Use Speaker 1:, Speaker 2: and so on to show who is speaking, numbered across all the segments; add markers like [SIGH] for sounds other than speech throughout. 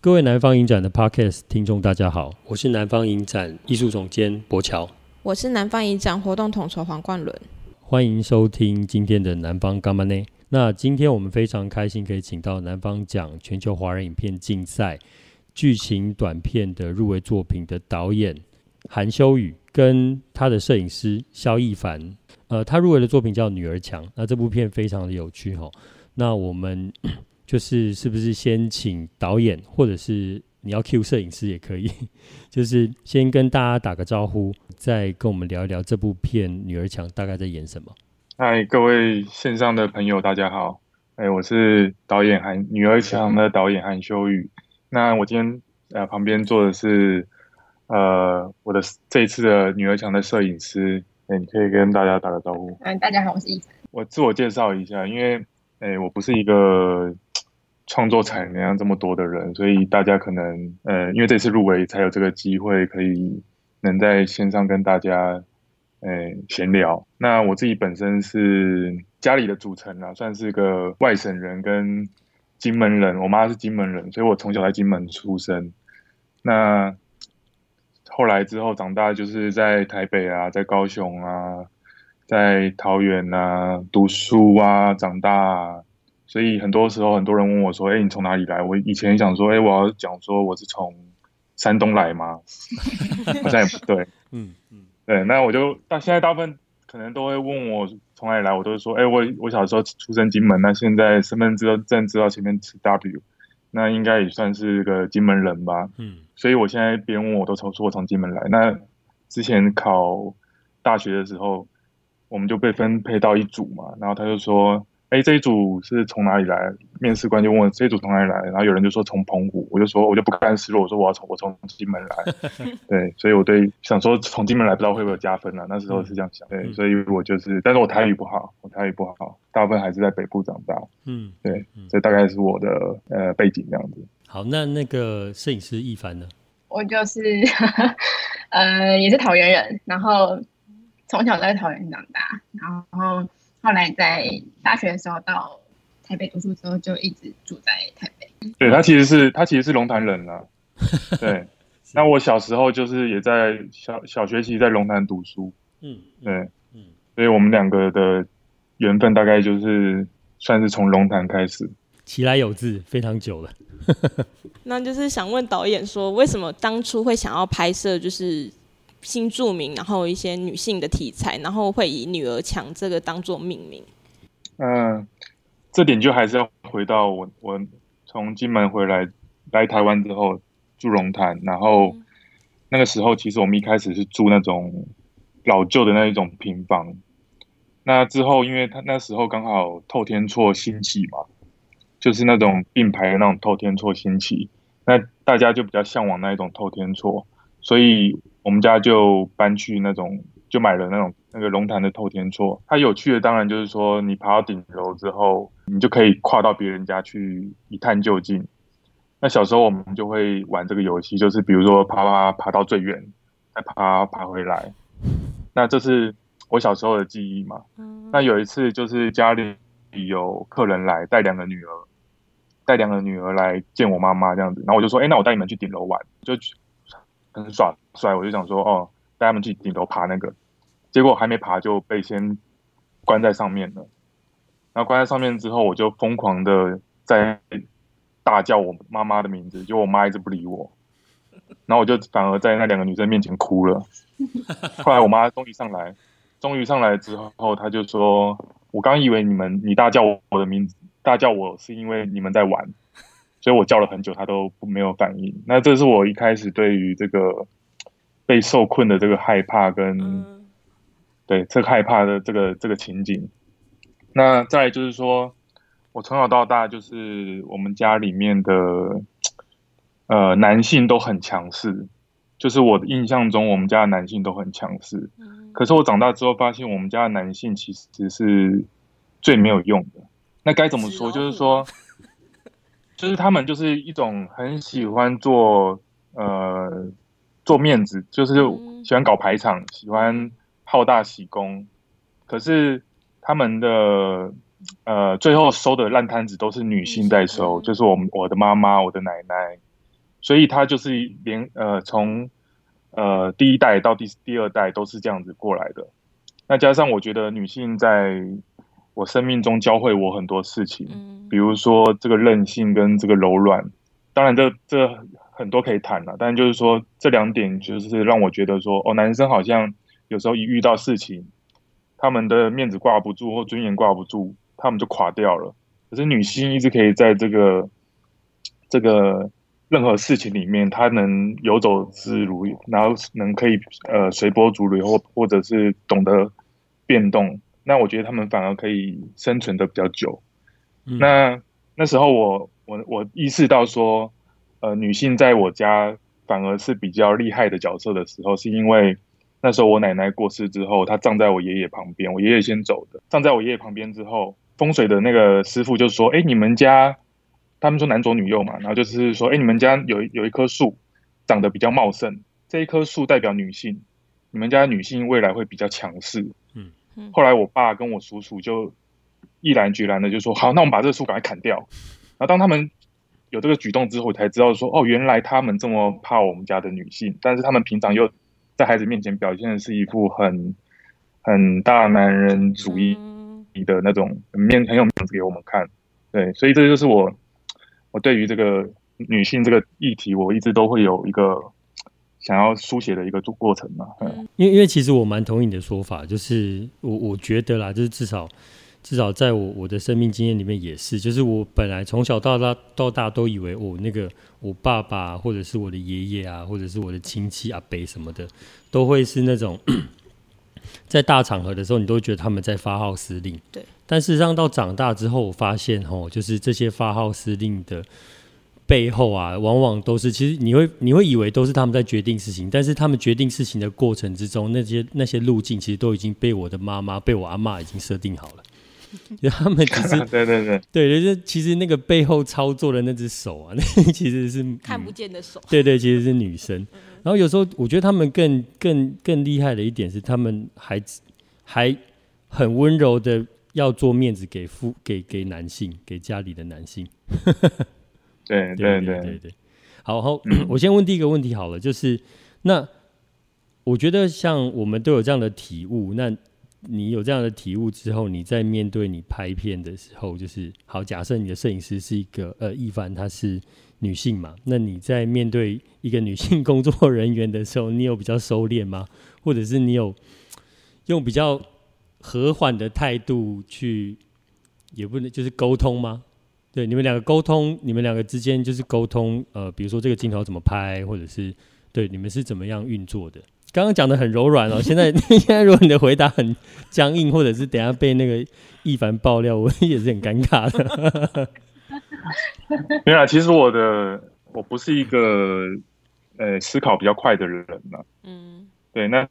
Speaker 1: 各位南方影展的 Podcast 听众，大家好，我是南方影展艺术总监柏乔，
Speaker 2: 我是南方影展活动统筹黄冠伦，
Speaker 1: 欢迎收听今天的南方干嘛呢？那今天我们非常开心可以请到南方奖全球华人影片竞赛剧情短片的入围作品的导演韩修宇跟他的摄影师肖亦凡，呃，他入围的作品叫《女儿墙》，那这部片非常的有趣哈、哦。那我们。就是是不是先请导演，或者是你要 cue 摄影师也可以，[LAUGHS] 就是先跟大家打个招呼，再跟我们聊一聊这部片《女儿墙》大概在演什么。
Speaker 3: 嗨，各位线上的朋友，大家好。哎，我是导演韩《女儿墙》的导演韩修宇。那我今天呃旁边坐的是呃我的这一次的《女儿墙》的摄影师。哎，你可以跟大家打个招呼。
Speaker 4: 嗯，大家好，我是亦凡。
Speaker 3: 我自我介绍一下，因为哎我不是一个。创作产量这么多的人，所以大家可能呃，因为这次入围才有这个机会，可以能在线上跟大家呃闲聊。那我自己本身是家里的组成啊，算是个外省人跟金门人。我妈是金门人，所以我从小在金门出生。那后来之后长大，就是在台北啊，在高雄啊，在桃园啊读书啊，长大。所以很多时候，很多人问我说：“哎、欸，你从哪里来？”我以前想说：“哎、欸，我要讲说我是从山东来吗？”好像也不对。[LAUGHS] 嗯嗯，对。那我就到现在大部分可能都会问我从哪里来，我都会说：“哎、欸，我我小时候出生金门，那现在身份证知道前面是 W，那应该也算是个金门人吧。”嗯。所以我现在别人问我都说我从金门来。那之前考大学的时候，我们就被分配到一组嘛，然后他就说。哎，这一组是从哪里来？面试官就问我这一组从哪里来，然后有人就说从澎湖，我就说我就不甘示弱，我说我要从我从金门来，[LAUGHS] 对，所以我对想说从金门来不知道会不会有加分呢、啊？那时候是这样想，对，所以我就是，但是我台语不好，我台语不好，大部分还是在北部长大，嗯，对，这大概是我的呃背景这样子。
Speaker 1: 好，那那个摄影师一凡呢？
Speaker 4: 我就是 [LAUGHS] 呃也是桃园人，然后从小在桃园长大，然后。后来在大学的时候到台北读书之后，就一直住在台北。
Speaker 3: 对，他其实是他其实是龙潭人啊。[LAUGHS] 对，那我小时候就是也在小小学期在龙潭读书。嗯，对，嗯，所以我们两个的缘分大概就是算是从龙潭开始，
Speaker 1: 其来有自，非常久了。[LAUGHS]
Speaker 2: 那就是想问导演说，为什么当初会想要拍摄就是？新著名，然后一些女性的题材，然后会以女儿墙这个当做命名。
Speaker 3: 嗯、呃，这点就还是要回到我，我从金门回来来台湾之后住龙潭，然后那个时候其实我们一开始是住那种老旧的那一种平房。那之后，因为他那时候刚好透天厝兴起嘛，就是那种并排的那种透天厝兴起，那大家就比较向往那一种透天厝，所以。我们家就搬去那种，就买了那种那个龙潭的透天厝。它有趣的当然就是说，你爬到顶楼之后，你就可以跨到别人家去一探究竟。那小时候我们就会玩这个游戏，就是比如说爬爬爬到最远，再爬爬回来。那这是我小时候的记忆嘛。那有一次就是家里有客人来，带两个女儿，带两个女儿来见我妈妈这样子。然后我就说，哎，那我带你们去顶楼玩，就。很耍帅，我就想说哦，带他们去顶楼爬那个，结果还没爬就被先关在上面了。然后关在上面之后，我就疯狂的在大叫我妈妈的名字，结果我妈一直不理我。然后我就反而在那两个女生面前哭了。[LAUGHS] 后来我妈终于上来，终于上来之后，她就说：“我刚以为你们你大叫我的名字，大叫我是因为你们在玩。”所以我叫了很久，他都没有反应。那这是我一开始对于这个被受困的这个害怕跟，嗯、对这个害怕的这个这个情景。那再来就是说，我从小到大就是我们家里面的呃男性都很强势，就是我的印象中我们家的男性都很强势。嗯、可是我长大之后发现，我们家的男性其实是最没有用的。那该怎么说？就是说。就是他们就是一种很喜欢做呃做面子，就是喜欢搞排场，喜欢好大喜功。可是他们的呃最后收的烂摊子都是女性在收，就是我们我的妈妈、我的奶奶，所以他就是连呃从呃第一代到第第二代都是这样子过来的。那加上我觉得女性在我生命中教会我很多事情，比如说这个韧性跟这个柔软。当然这这很多可以谈了，但就是说这两点就是让我觉得说哦，男生好像有时候一遇到事情，他们的面子挂不住或尊严挂不住，他们就垮掉了。可是女性一直可以在这个这个任何事情里面，她能游走自如，然后能可以呃随波逐流，或或者是懂得变动。那我觉得他们反而可以生存的比较久。嗯、那那时候我我我意识到说，呃，女性在我家反而是比较厉害的角色的时候，是因为那时候我奶奶过世之后，她葬在我爷爷旁边，我爷爷先走的，葬在我爷爷旁边之后。风水的那个师傅就说：“哎，你们家，他们说男左女右嘛，然后就是说，哎，你们家有有一棵树长得比较茂盛，这一棵树代表女性，你们家女性未来会比较强势。”后来我爸跟我叔叔就毅然决然的就说：“好，那我们把这个树赶快砍掉。”然后当他们有这个举动之后，才知道说：“哦，原来他们这么怕我们家的女性，但是他们平常又在孩子面前表现的是一副很很大男人主义。”的那种面很有面子给我们看，对，所以这就是我我对于这个女性这个议题，我一直都会有一个想要书写的一个过程嘛。
Speaker 1: 嗯因为因为其实我蛮同意你的说法，就是我我觉得啦，就是至少至少在我我的生命经验里面也是，就是我本来从小到大到大都以为我那个我爸爸或者是我的爷爷啊，或者是我的亲戚阿伯什么的，都会是那种。[CLEARS THROAT] 在大场合的时候，你都觉得他们在发号施令。对，但事实上到长大之后，我发现哦，就是这些发号施令的背后啊，往往都是其实你会你会以为都是他们在决定事情，但是他们决定事情的过程之中，那些那些路径其实都已经被我的妈妈、被我阿妈已经设定好了。就 [LAUGHS] 他们只是 [LAUGHS]
Speaker 3: 对对对
Speaker 1: 对，就是其实那个背后操作的那只手啊，[LAUGHS] 那其实是
Speaker 2: 看不见的手。
Speaker 1: 对对，其实是女生。然后有时候我觉得他们更更更厉害的一点是，他们还还很温柔的要做面子给父给给男性，给家里的男性。
Speaker 3: 对对对对对。
Speaker 1: 好，好，我先问第一个问题好了，就是那我觉得像我们都有这样的体悟，那你有这样的体悟之后，你在面对你拍片的时候，就是好，假设你的摄影师是一个呃一凡，她是。女性嘛，那你在面对一个女性工作人员的时候，你有比较收敛吗？或者是你有用比较和缓的态度去，也不能就是沟通吗？对，你们两个沟通，你们两个之间就是沟通，呃，比如说这个镜头怎么拍，或者是对你们是怎么样运作的？刚刚讲的很柔软哦，现在 [LAUGHS] 现在如果你的回答很僵硬，或者是等下被那个一凡爆料，我 [LAUGHS] 也是很尴尬的。[LAUGHS]
Speaker 3: 没有啊，其实我的我不是一个呃思考比较快的人嘛。嗯，对，那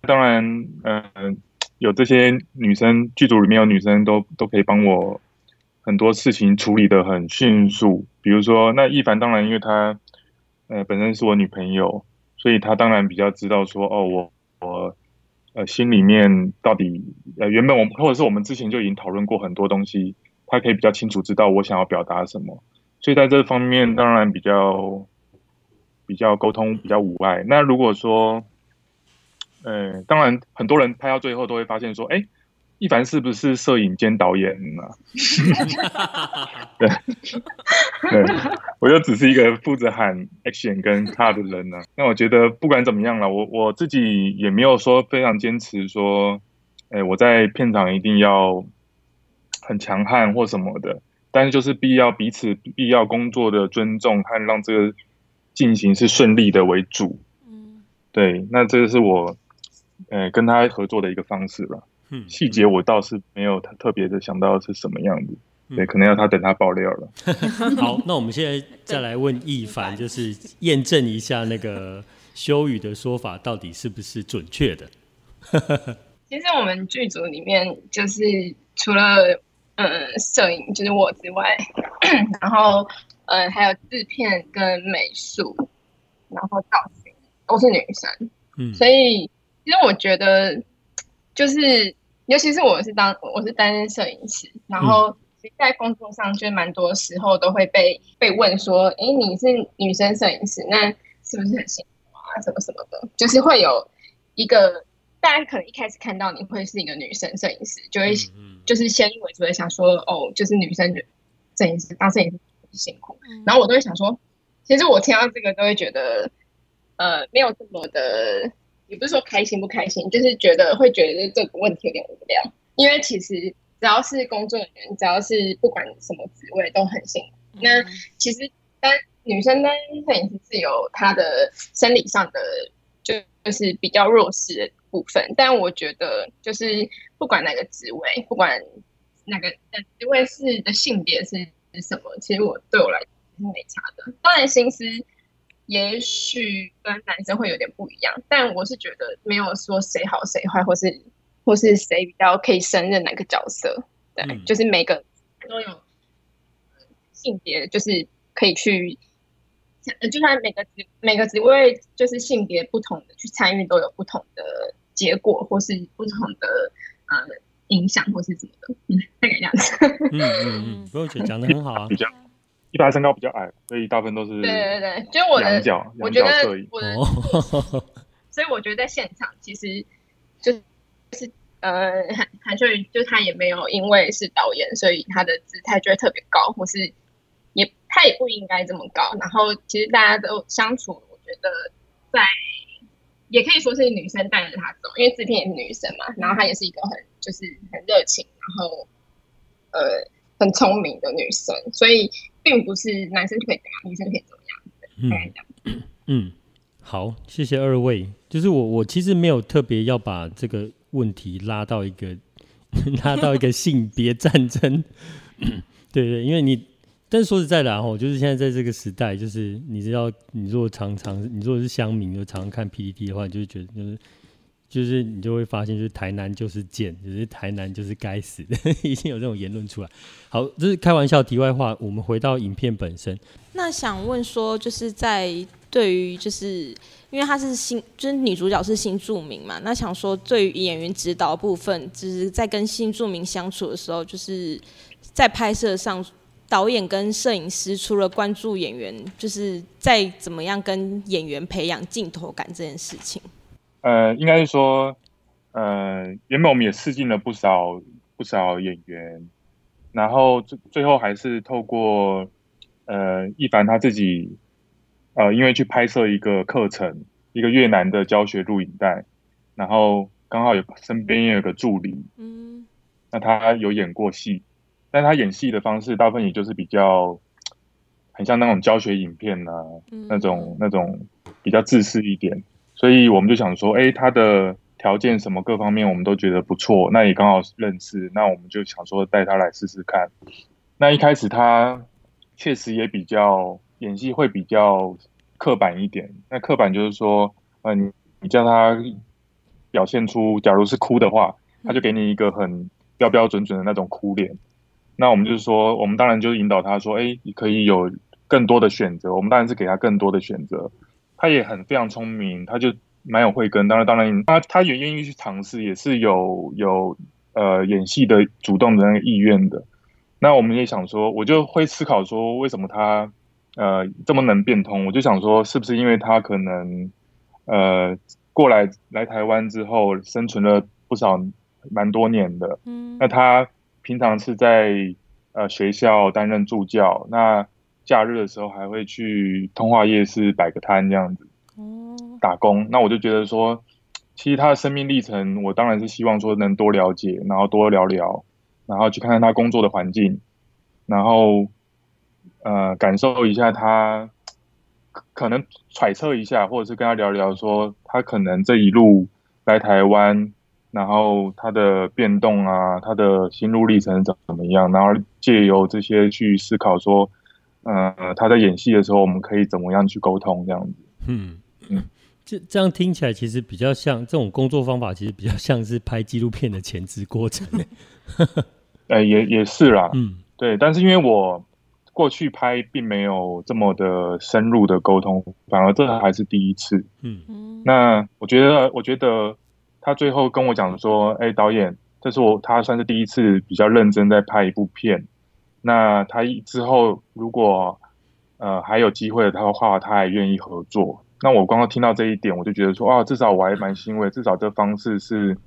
Speaker 3: 当然，嗯、呃，有这些女生剧组里面有女生都都可以帮我很多事情处理得很迅速。比如说，那一凡当然因为她呃本身是我女朋友，所以她当然比较知道说哦，我我呃心里面到底呃原本我们或者是我们之前就已经讨论过很多东西。他可以比较清楚知道我想要表达什么，所以在这方面当然比较比较沟通比较无碍。那如果说，呃，当然很多人拍到最后都会发现说，哎，易凡是不是摄影兼导演呢？[LAUGHS] 对，对，我就只是一个负责喊 action 跟 cut 的人呢。那我觉得不管怎么样了，我我自己也没有说非常坚持说，哎，我在片场一定要。很强悍或什么的，但是就是必要彼此必要工作的尊重和让这个进行是顺利的为主。嗯，对，那这个是我呃跟他合作的一个方式吧。嗯，细节我倒是没有特特别的想到是什么样子。嗯，对，可能要他等他爆料了。[LAUGHS]
Speaker 1: 好，那我们现在再来问一凡，就是验证一下那个修宇的说法到底是不是准确的。[LAUGHS]
Speaker 4: 其实我们剧组里面就是除了。嗯，摄影就是我之外，[CLEARS THROAT] 然后嗯，还有制片跟美术，然后造型都是女生。嗯，所以其实我觉得，就是尤其是我是当我是担任摄影师，然后其实在工作上，就蛮多时候都会被被问说：“哎，你是女生摄影师，那是不是很辛苦啊？什么什么的？”就是会有一个大家可能一开始看到你会是一个女生摄影师，就会就是先入为主的想说：“哦，就是女生摄影师当摄影师很辛苦。”然后我都会想说，其实我听到这个都会觉得，呃，没有这么的，也不是说开心不开心，就是觉得会觉得这个问题有点无聊。因为其实只要是工作人员，只要是不管什么职位都很辛苦。嗯、那其实当女生当摄影师是有她的生理上的就就是比较弱势的部分，但我觉得就是不管哪个职位，不管哪个职位是的性别是什么，其实我对我来讲是没差的。当然心思也许跟男生会有点不一样，但我是觉得没有说谁好谁坏，或是。或是谁比较可以胜任哪个角色？对，嗯、就是每个都有性别，就是可以去，就算每个职每个职位就是性别不同的去参与，都有不同的结果，或是不同的呃影响，或是怎么的，嗯，大概这样子。嗯
Speaker 1: 嗯嗯，不用觉得讲的很好啊。
Speaker 3: 一般身高比较矮，所以大部分都是对
Speaker 4: 对对，就是我的
Speaker 3: 角，
Speaker 4: 我觉得我的，[LAUGHS] 所以我觉得在现场其实就。是呃，韩韩秀云就他也没有因为是导演，所以他的姿态就会特别高，或是也他也不应该这么高。然后其实大家都相处，我觉得在也可以说是女生带着他走，因为制片也是女生嘛。然后她也是一个很就是很热情，然后呃很聪明的女生，所以并不是男生就可以怎样，女生就可以怎么样。大概这样。
Speaker 1: 嗯 [COUGHS] 嗯，好，谢谢二位。就是我我其实没有特别要把这个。问题拉到一个 [LAUGHS] 拉到一个性别战争，[COUGHS] 对对，因为你，但是说实在的哈，就是现在在这个时代，就是你知道，你如果常常你如果是乡民，就常常看 PPT 的话，你就会觉得就是就是你就会发现，就是台南就是贱，就是台南就是该死的，[LAUGHS] 已经有这种言论出来。好，这是开玩笑，题外话，我们回到影片本身。
Speaker 2: 那想问说，就是在对于就是。因为她是新，就是女主角是新住民嘛，那想说对于演员指导部分，就是在跟新住民相处的时候，就是在拍摄上，导演跟摄影师除了关注演员，就是在怎么样跟演员培养镜头感这件事情。
Speaker 3: 呃，应该是说，呃，原本我们也试镜了不少不少演员，然后最最后还是透过呃一凡他自己。呃，因为去拍摄一个课程，一个越南的教学录影带，然后刚好有身边也有个助理，嗯，那他有演过戏，但他演戏的方式大部分也就是比较很像那种教学影片啊，嗯、那种那种比较自私一点，所以我们就想说，哎，他的条件什么各方面我们都觉得不错，那也刚好认识，那我们就想说带他来试试看。那一开始他确实也比较。演戏会比较刻板一点，那刻板就是说，呃，你你叫他表现出，假如是哭的话，他就给你一个很标标准准的那种哭脸。那我们就是说，我们当然就是引导他说，哎，你可以有更多的选择。我们当然是给他更多的选择。他也很非常聪明，他就蛮有慧根。当然，当然，他他也愿意去尝试，也是有有呃演戏的主动的那个意愿的。那我们也想说，我就会思考说，为什么他。呃，这么能变通，我就想说，是不是因为他可能，呃，过来来台湾之后，生存了不少蛮多年的。嗯。那他平常是在呃学校担任助教，那假日的时候还会去通化夜市摆个摊这样子。哦。打工，那我就觉得说，[TSK] 其实他的生命历程，我当然是希望说能多了解，然后多聊聊，然后去看看他工作的环境，然后。呃，感受一下他，可能揣测一下，或者是跟他聊聊，说他可能这一路来台湾，然后他的变动啊，他的心路历程怎怎么样，然后借由这些去思考，说，呃，他在演戏的时候，我们可以怎么样去沟通这样子。
Speaker 1: 嗯嗯，[LAUGHS] 这这样听起来其实比较像这种工作方法，其实比较像是拍纪录片的前置过程。
Speaker 3: 哎、欸，也也是啦。嗯，对，但是因为我。过去拍并没有这么的深入的沟通，反而这还是第一次。嗯，那我觉得，我觉得他最后跟我讲说：“哎，导演，这是我他算是第一次比较认真在拍一部片。那他之后如果呃还有机会的话，他还愿意合作。那我刚刚听到这一点，我就觉得说啊，至少我还蛮欣慰，至少这方式是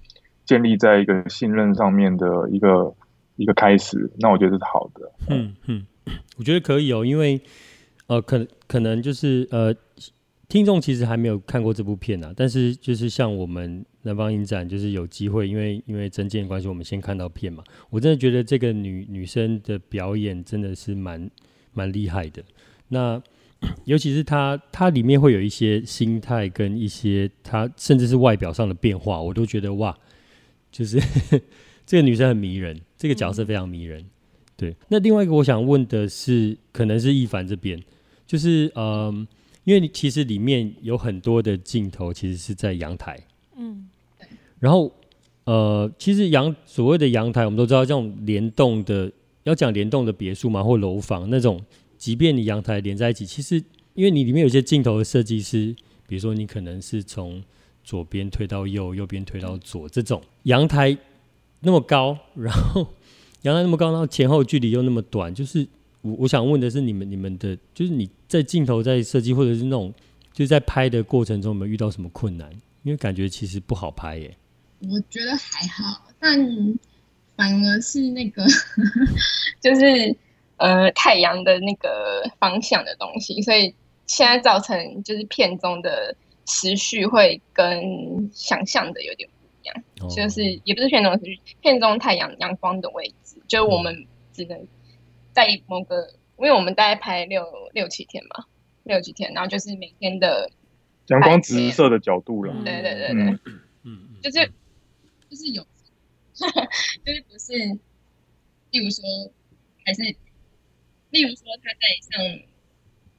Speaker 3: 建立在一个信任上面的一个一个开始。那我觉得是好的。
Speaker 1: 嗯嗯，我觉得可以哦，因为呃，可可能就是呃，听众其实还没有看过这部片啊，但是就是像我们南方影展，就是有机会，因为因为征件关系，我们先看到片嘛。我真的觉得这个女女生的表演真的是蛮蛮厉害的。那 [COUGHS] 尤其是她，她里面会有一些心态跟一些她甚至是外表上的变化，我都觉得哇，就是 [LAUGHS] 这个女生很迷人，这个角色非常迷人。对，那另外一个我想问的是，可能是易凡这边，就是嗯，因为其实里面有很多的镜头其实是在阳台，嗯，然后呃，其实阳所谓的阳台，我们都知道这种联动的，要讲联动的别墅嘛，或楼房那种。即便你阳台连在一起，其实因为你里面有些镜头的设计师，比如说你可能是从左边推到右，右边推到左，这种阳台那么高，然后阳台那么高，然后前后距离又那么短，就是我我想问的是，你们你们的就是你在镜头在设计或者是那种就是在拍的过程中有没有遇到什么困难？因为感觉其实不好拍耶。
Speaker 4: 我觉得还好，但反而是那个 [LAUGHS] 就是。呃，太阳的那个方向的东西，所以现在造成就是片中的时序会跟想象的有点不一样，哦、就是也不是片中的时序，片中太阳阳光的位置，就我们只能在某个，嗯、因为我们大概拍六六七天嘛，六七天，然后就是每天的
Speaker 3: 阳光直射的角度了，
Speaker 4: 对对对对，嗯嗯，就是就是有，[LAUGHS] 就是不是，例如说还是。例如说，他在上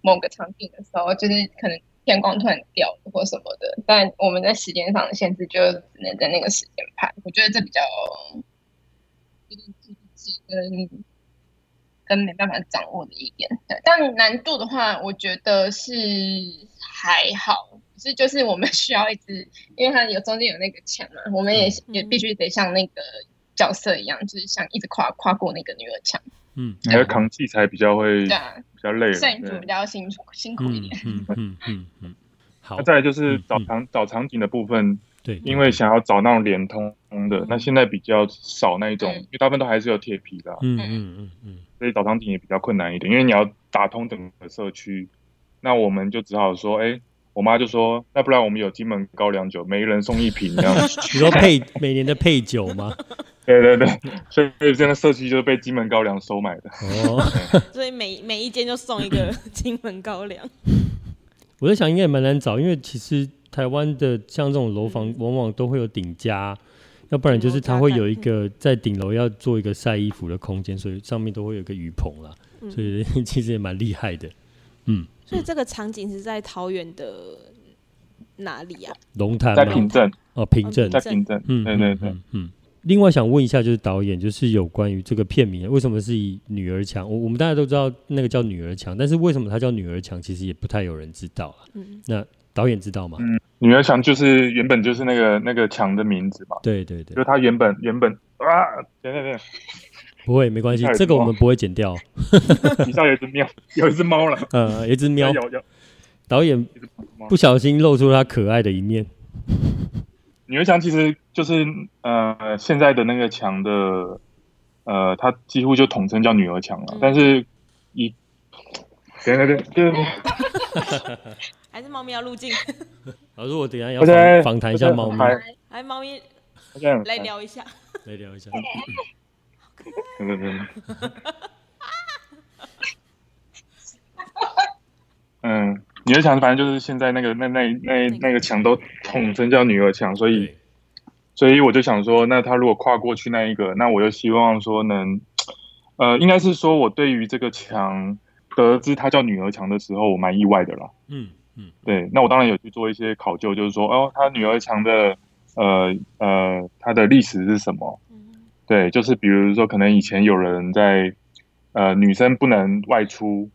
Speaker 4: 某个场景的时候，就是可能天光突然掉或什么的，但我们在时间上的限制，就只能在那个时间拍。我觉得这比较就是跟跟没办法掌握的一点。对，但难度的话，我觉得是还好，是就是我们 [LAUGHS] 需要一直，因为它有中间有那个墙嘛，我们也也必须得像那个角色一样，就是像一直跨跨过那个女儿墙。
Speaker 3: 嗯，你要扛器材比较会，比较累，摄
Speaker 4: 影组比较辛苦辛苦一点。
Speaker 1: 嗯嗯嗯嗯，好。
Speaker 3: 那再来就是找场找场景的部分，对，因为想要找那种连通的，那现在比较少那一种，因为大部分都还是有铁皮的。嗯嗯嗯嗯，所以找场景也比较困难一点，因为你要打通整个社区，那我们就只好说，哎，我妈就说，那不然我们有金门高粱酒，每个人送一瓶这样。[LAUGHS]
Speaker 1: 你说配每年的配酒吗？[LAUGHS]
Speaker 3: 对对对，所以所以这个社区就是被金门高粱收买的。哦，[LAUGHS]
Speaker 2: 所以每每一间就送一个金门高粱。
Speaker 1: 我在想，应该也蛮难找，因为其实台湾的像这种楼房，往往都会有顶加，要不然就是它会有一个在顶楼要做一个晒衣服的空间，所以上面都会有一个雨棚啦。所以 [LAUGHS] 其实也蛮厉害的。嗯，
Speaker 2: 所以这个场景是在桃园的哪里啊？
Speaker 1: 龙潭
Speaker 3: 在平镇
Speaker 1: 哦，平镇
Speaker 3: 在平镇。嗯，对对对，
Speaker 1: 嗯。另外想问一下，就是导演，就是有关于这个片名，为什么是以女儿墙？我我们大家都知道那个叫女儿墙，但是为什么它叫女儿墙？其实也不太有人知道啊。嗯，那导演知道吗？
Speaker 3: 嗯，女儿墙就是原本就是那个那个墙的名字嘛。
Speaker 1: 对对对，
Speaker 3: 就它原本原本啊，等等等，
Speaker 1: 不会没关系，这个我们不会剪掉。[LAUGHS]
Speaker 3: 底下有一只喵，有一只猫了。
Speaker 1: 呃，有一只喵。导演不小心露出他可爱的一面。
Speaker 3: 女儿墙其实就是呃现在的那个墙的呃，它几乎就统称叫女儿墙了。嗯、但是一，对对对对，[LAUGHS]
Speaker 2: 还是猫咪要入镜。[LAUGHS]
Speaker 1: 老师，我等下要访访谈一下猫咪。
Speaker 2: 来，猫咪，来聊一下。
Speaker 1: 来聊一下。[LAUGHS]
Speaker 3: 嗯。女儿墙反正就是现在那个那那那那个墙都统称叫女儿墙，所以所以我就想说，那他如果跨过去那一个，那我又希望说能，呃，应该是说我对于这个墙得知它叫女儿墙的时候，我蛮意外的了。嗯嗯，对，那我当然有去做一些考究，就是说，哦，他女儿墙的呃呃它的历史是什么？对，就是比如说可能以前有人在呃女生不能外出。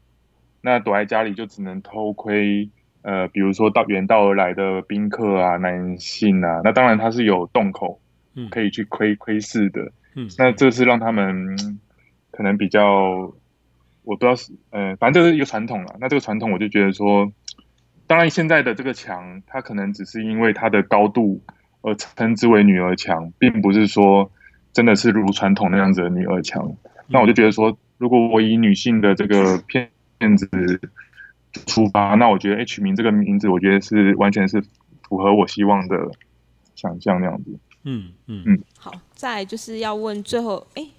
Speaker 3: 那躲在家里就只能偷窥，呃，比如说到远道而来的宾客啊，男性啊，那当然他是有洞口，可以去窥窥视的，嗯，那这是让他们可能比较，我不知道是呃，反正这是一个传统了。那这个传统，我就觉得说，当然现在的这个墙，它可能只是因为它的高度而称之为女儿墙，并不是说真的是如传统那样子的女儿墙。那我就觉得说，如果我以女性的这个片片子出发，那我觉得 H 名这个名字，我觉得是完全是符合我希望的想象那样子。
Speaker 1: 嗯嗯
Speaker 3: 嗯。
Speaker 2: 好，再来就是要问最后，哎、欸，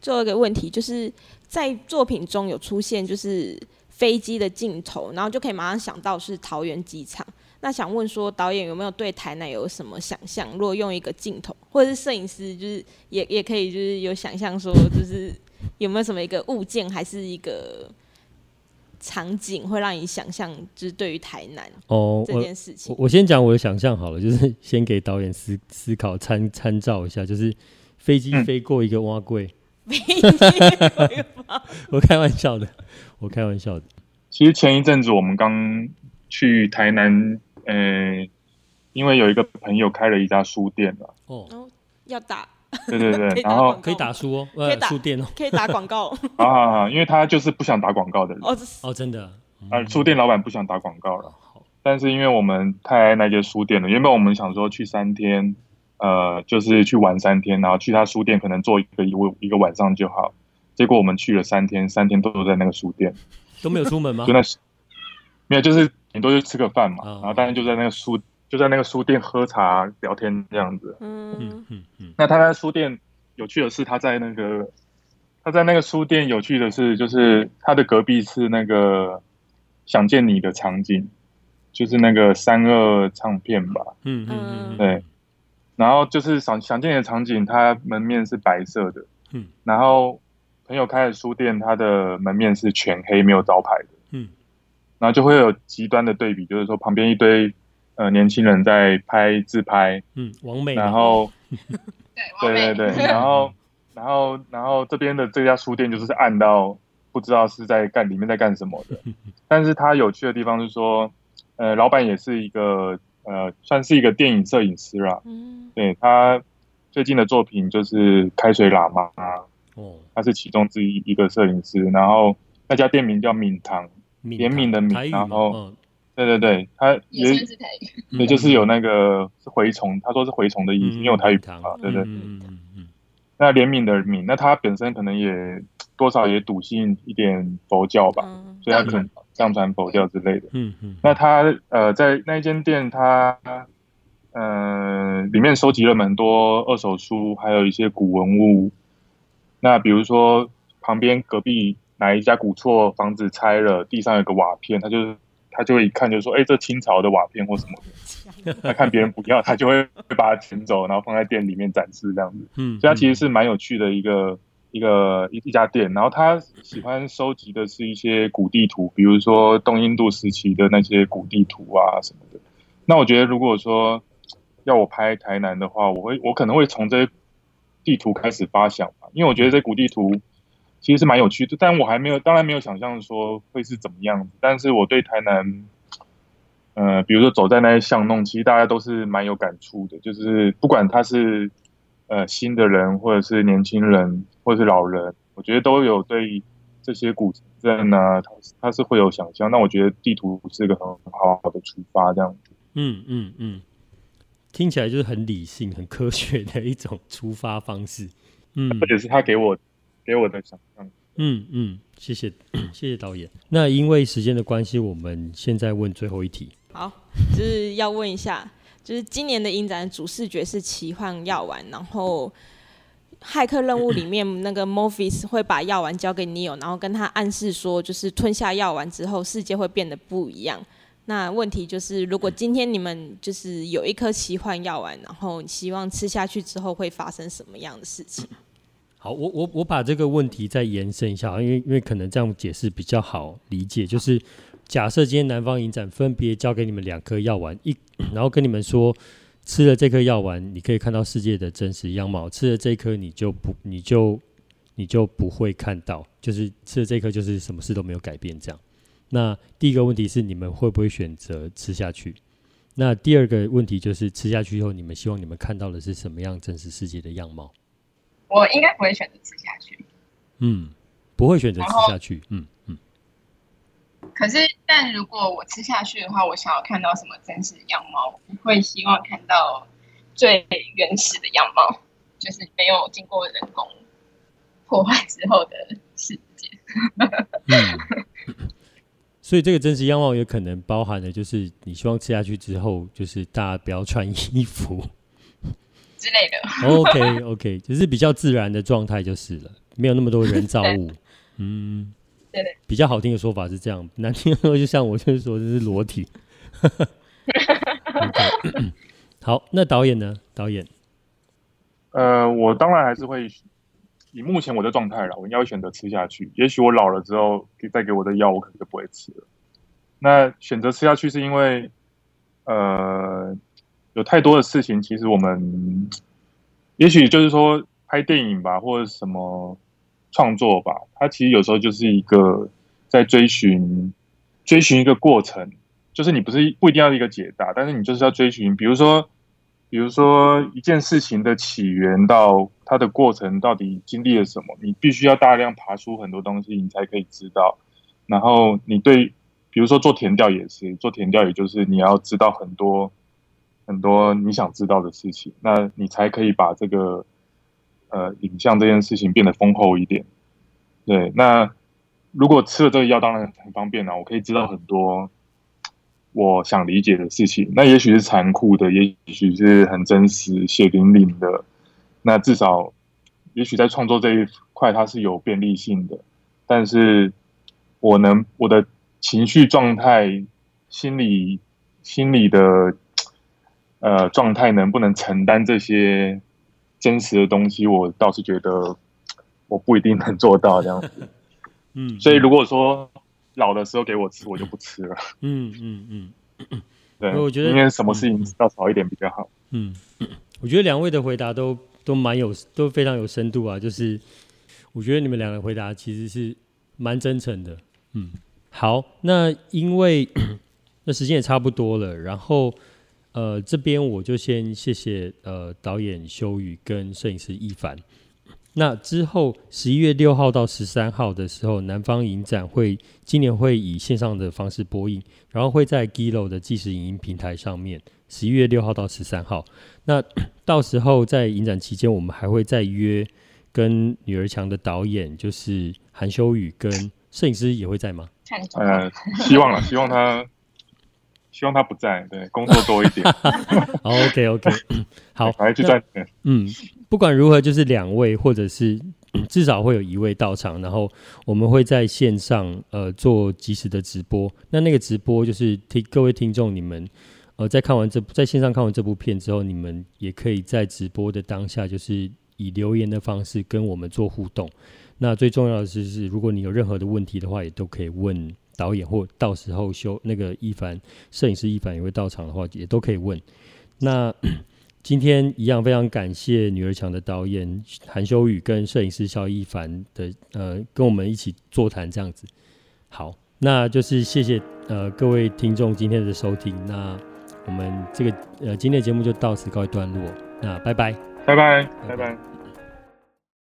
Speaker 2: 最后一个问题就是在作品中有出现就是飞机的镜头，然后就可以马上想到是桃园机场。那想问说，导演有没有对台南有什么想象？如果用一个镜头，或者是摄影师，就是也也可以，就是有想象说，就是有没有什么一个物件，还是一个场景，会让你想象，就是对于台南哦这件事情。
Speaker 1: 我我先讲我的想象好了，就是先给导演思思考参参照一下，就是飞机飞过一个碗粿，[LAUGHS] [LAUGHS] 飞机我开玩笑的，我开玩笑的。
Speaker 3: 其实前一阵子我们刚去台南。呃，因为有一个朋友开了一家书店了。
Speaker 1: 哦，
Speaker 2: 要打。
Speaker 3: 对对对，然后
Speaker 1: 可以打书哦，
Speaker 2: 可以打
Speaker 1: 书店哦，
Speaker 2: 可以打广告。
Speaker 3: 好好好，因为他就是不想打广告的人。
Speaker 2: 哦，
Speaker 1: 哦，真的。
Speaker 3: 啊，书店老板不想打广告了。但是因为我们太爱那间书店了，原本我们想说去三天，呃，就是去玩三天，然后去他书店可能做一个一个一个晚上就好。结果我们去了三天，三天都在那个书店，
Speaker 1: 都没有出门吗？
Speaker 3: 就那，没有，就是。顶多就吃个饭嘛，然后当然就在那个书就在那个书店喝茶聊天这样子。
Speaker 2: 嗯嗯
Speaker 3: 嗯嗯。那他在书店有趣的是，他在那个他在那个书店有趣的是，就是他的隔壁是那个想见你的场景，就是那个三二唱片吧。
Speaker 1: 嗯嗯嗯。
Speaker 3: 对。然后就是想想见你的场景，它门面是白色的。
Speaker 1: 嗯。
Speaker 3: 然后朋友开的书店，它的门面是全黑，没有招牌的。
Speaker 1: 嗯。
Speaker 3: 然后就会有极端的对比，就是说旁边一堆呃年轻人在拍自拍，
Speaker 1: 嗯，网 [LAUGHS] 美，
Speaker 3: 然后
Speaker 4: 对
Speaker 3: 对对对，然后然后然后这边的这家书店就是暗到不知道是在干里面在干什么的，[LAUGHS] 但是它有趣的地方是说，呃，老板也是一个呃算是一个电影摄影师啦，
Speaker 2: 嗯，
Speaker 3: 对他最近的作品就是开水喇嘛，
Speaker 1: 哦，
Speaker 3: 他是其中之一一个摄影师，然后那家店名叫敏堂。怜悯的悯，然后，
Speaker 1: 嗯、
Speaker 3: 对对对，他
Speaker 4: 也算是台语，
Speaker 3: 对，就是有那个是蛔虫，他说是蛔虫的意思，因为有台语嘛，对对。
Speaker 1: 嗯嗯嗯。
Speaker 3: 那怜悯的悯，那他本身可能也多少也笃信一点佛教吧，
Speaker 2: 嗯、
Speaker 3: 所以他可能藏传佛教之类的。
Speaker 1: 嗯嗯。
Speaker 3: 那他呃在那一间店，他呃里面收集了蛮多二手书，还有一些古文物。那比如说旁边隔壁。哪一家古厝房子拆了，地上有个瓦片，他就他就会一看就说：“哎、欸，这清朝的瓦片或什么的。[LAUGHS] ”他看别人不要，他就会把它捡走，然后放在店里面展示这样子。
Speaker 1: 嗯，
Speaker 3: 所以他其实是蛮有趣的一个一个一一家店。然后他喜欢收集的是一些古地图，比如说东印度时期的那些古地图啊什么的。那我觉得如果说要我拍台南的话，我会我可能会从这些地图开始发想吧，因为我觉得这古地图。其实是蛮有趣的，但我还没有，当然没有想象说会是怎么样子。但是我对台南，呃，比如说走在那些巷弄，其实大家都是蛮有感触的。就是不管他是呃新的人，或者是年轻人，或者是老人，我觉得都有对这些古镇呢，他他是会有想象。那我觉得地图是一个很好好的出发，这样子。
Speaker 1: 嗯嗯嗯，听起来就是很理性、很科学的一种出发方式。[LAUGHS] 嗯，
Speaker 3: 或者是他给我。给我的想象。
Speaker 1: 嗯嗯，谢谢 [COUGHS] 谢谢导演。那因为时间的关系，我们现在问最后一题。
Speaker 2: 好，就是要问一下，就是今年的影展主视觉是奇幻药丸，然后骇客任务里面那个 Morpheus 会把药丸交给 Neo，然后跟他暗示说，就是吞下药丸之后，世界会变得不一样。那问题就是，如果今天你们就是有一颗奇幻药丸，然后你希望吃下去之后会发生什么样的事情？
Speaker 1: 好，我我我把这个问题再延伸一下，因为因为可能这样解释比较好理解。就是假设今天南方影展分别交给你们两颗药丸，一然后跟你们说，吃了这颗药丸，你可以看到世界的真实样貌；吃了这颗，你就不你就你就不会看到，就是吃了这颗就是什么事都没有改变这样。那第一个问题是你们会不会选择吃下去？那第二个问题就是吃下去以后，你们希望你们看到的是什么样真实世界的样貌？
Speaker 4: 我应该不会选择吃下去，
Speaker 1: 嗯，不会选择吃下去。嗯嗯。
Speaker 4: 可是，但如果我吃下去的话，我想要看到什么真实的样貌？我会希望看到最原始的样貌，就是没有经过人工破坏之后的世界。[LAUGHS]
Speaker 1: 嗯。所以这个真实样貌也可能包含的，就是你希望吃下去之后，就是大家不要穿衣服 [LAUGHS]
Speaker 4: 之类的。[LAUGHS]
Speaker 1: OK OK，就是比较自然的状态就是了，没有那么多人造物。[LAUGHS] 嗯，
Speaker 4: 对对，
Speaker 1: 比较好听的说法是这样，难听的说就像我就是说这是裸体。okay. [COUGHS] 好，那导演呢？导演，
Speaker 3: 呃，我当然还是会。以目前我的状态了，我应该会选择吃下去。也许我老了之后，再给我的药，我可能就不会吃了。那选择吃下去，是因为，呃，有太多的事情，其实我们，也许就是说拍电影吧，或者什么创作吧，它其实有时候就是一个在追寻，追寻一个过程，就是你不是不一定要一个解答，但是你就是要追寻，比如说。比如说一件事情的起源到它的过程到底经历了什么，你必须要大量爬出很多东西，你才可以知道。然后你对，比如说做田调也是，做田调也就是你要知道很多很多你想知道的事情，那你才可以把这个呃影像这件事情变得丰厚一点。对，那如果吃了这个药，当然很方便了，我可以知道很多。我想理解的事情，那也许是残酷的，也许是很真实、血淋淋的。那至少，也许在创作这一块，它是有便利性的。但是，我能我的情绪状态、心理心理的呃状态，能不能承担这些真实的东西？我倒是觉得我不一定能做到这样子。[LAUGHS] 嗯，所以如果说。老的时候给我吃，我就不吃了。嗯嗯嗯，对，我觉得因为什么事情要少一点比较好。
Speaker 1: 嗯，我觉得两位的回答都都蛮有，都非常有深度啊。就是我觉得你们两个回答其实是蛮真诚的。嗯，好，那因为 [COUGHS] 那时间也差不多了，然后呃这边我就先谢谢呃导演修宇跟摄影师一凡。那之后，十一月六号到十三号的时候，南方影展会今年会以线上的方式播映，然后会在 Giloo 的即时影音平台上面。十一月六号到十三号，那 [CLEARS THROAT] 到时候在影展期间，我们还会再约跟女儿墙的导演，就是韩修宇跟摄影师也会在吗？
Speaker 3: 呃，希望了，[LAUGHS] 希望他。希望他不在，对，工作多一点。[LAUGHS]
Speaker 1: OK OK，[LAUGHS] 好，
Speaker 3: 来去赚钱。
Speaker 1: 嗯，不管如何，就是两位或者是 [CLEARS THROAT] 至少会有一位到场，然后我们会在线上呃做及时的直播。那那个直播就是听各位听众，你们呃在看完这在线上看完这部片之后，你们也可以在直播的当下，就是以留言的方式跟我们做互动。那最重要的是，是如果你有任何的问题的话，也都可以问。导演或到时候修那个一凡摄影师一凡也会到场的话，也都可以问。那 [CLEARS THROAT] 今天一样非常感谢女儿墙的导演韩修宇跟摄影师肖一凡的呃跟我们一起座谈这样子。好，那就是谢谢呃各位听众今天的收听。那我们这个呃今天的节目就到此告一段落。那拜拜，
Speaker 3: 拜拜，拜拜。拜拜。